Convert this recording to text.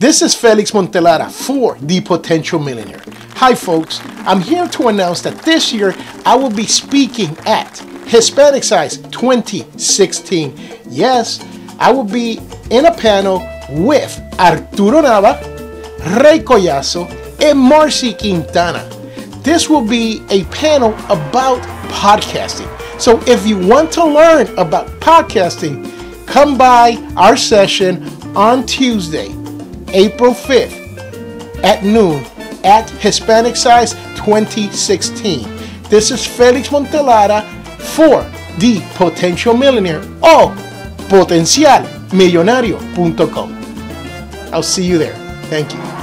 This is Felix Montelara for The Potential Millionaire. Hi, folks. I'm here to announce that this year I will be speaking at Hispanicize 2016. Yes, I will be in a panel with Arturo Nava, Ray Collazo, and Marcy Quintana. This will be a panel about podcasting. So if you want to learn about podcasting, come by our session on Tuesday, April 5th at noon at Hispanicize 2016. This is Felix Montelara for The Potential Millionaire o potencialmillonario.com. I'll see you there. Thank you.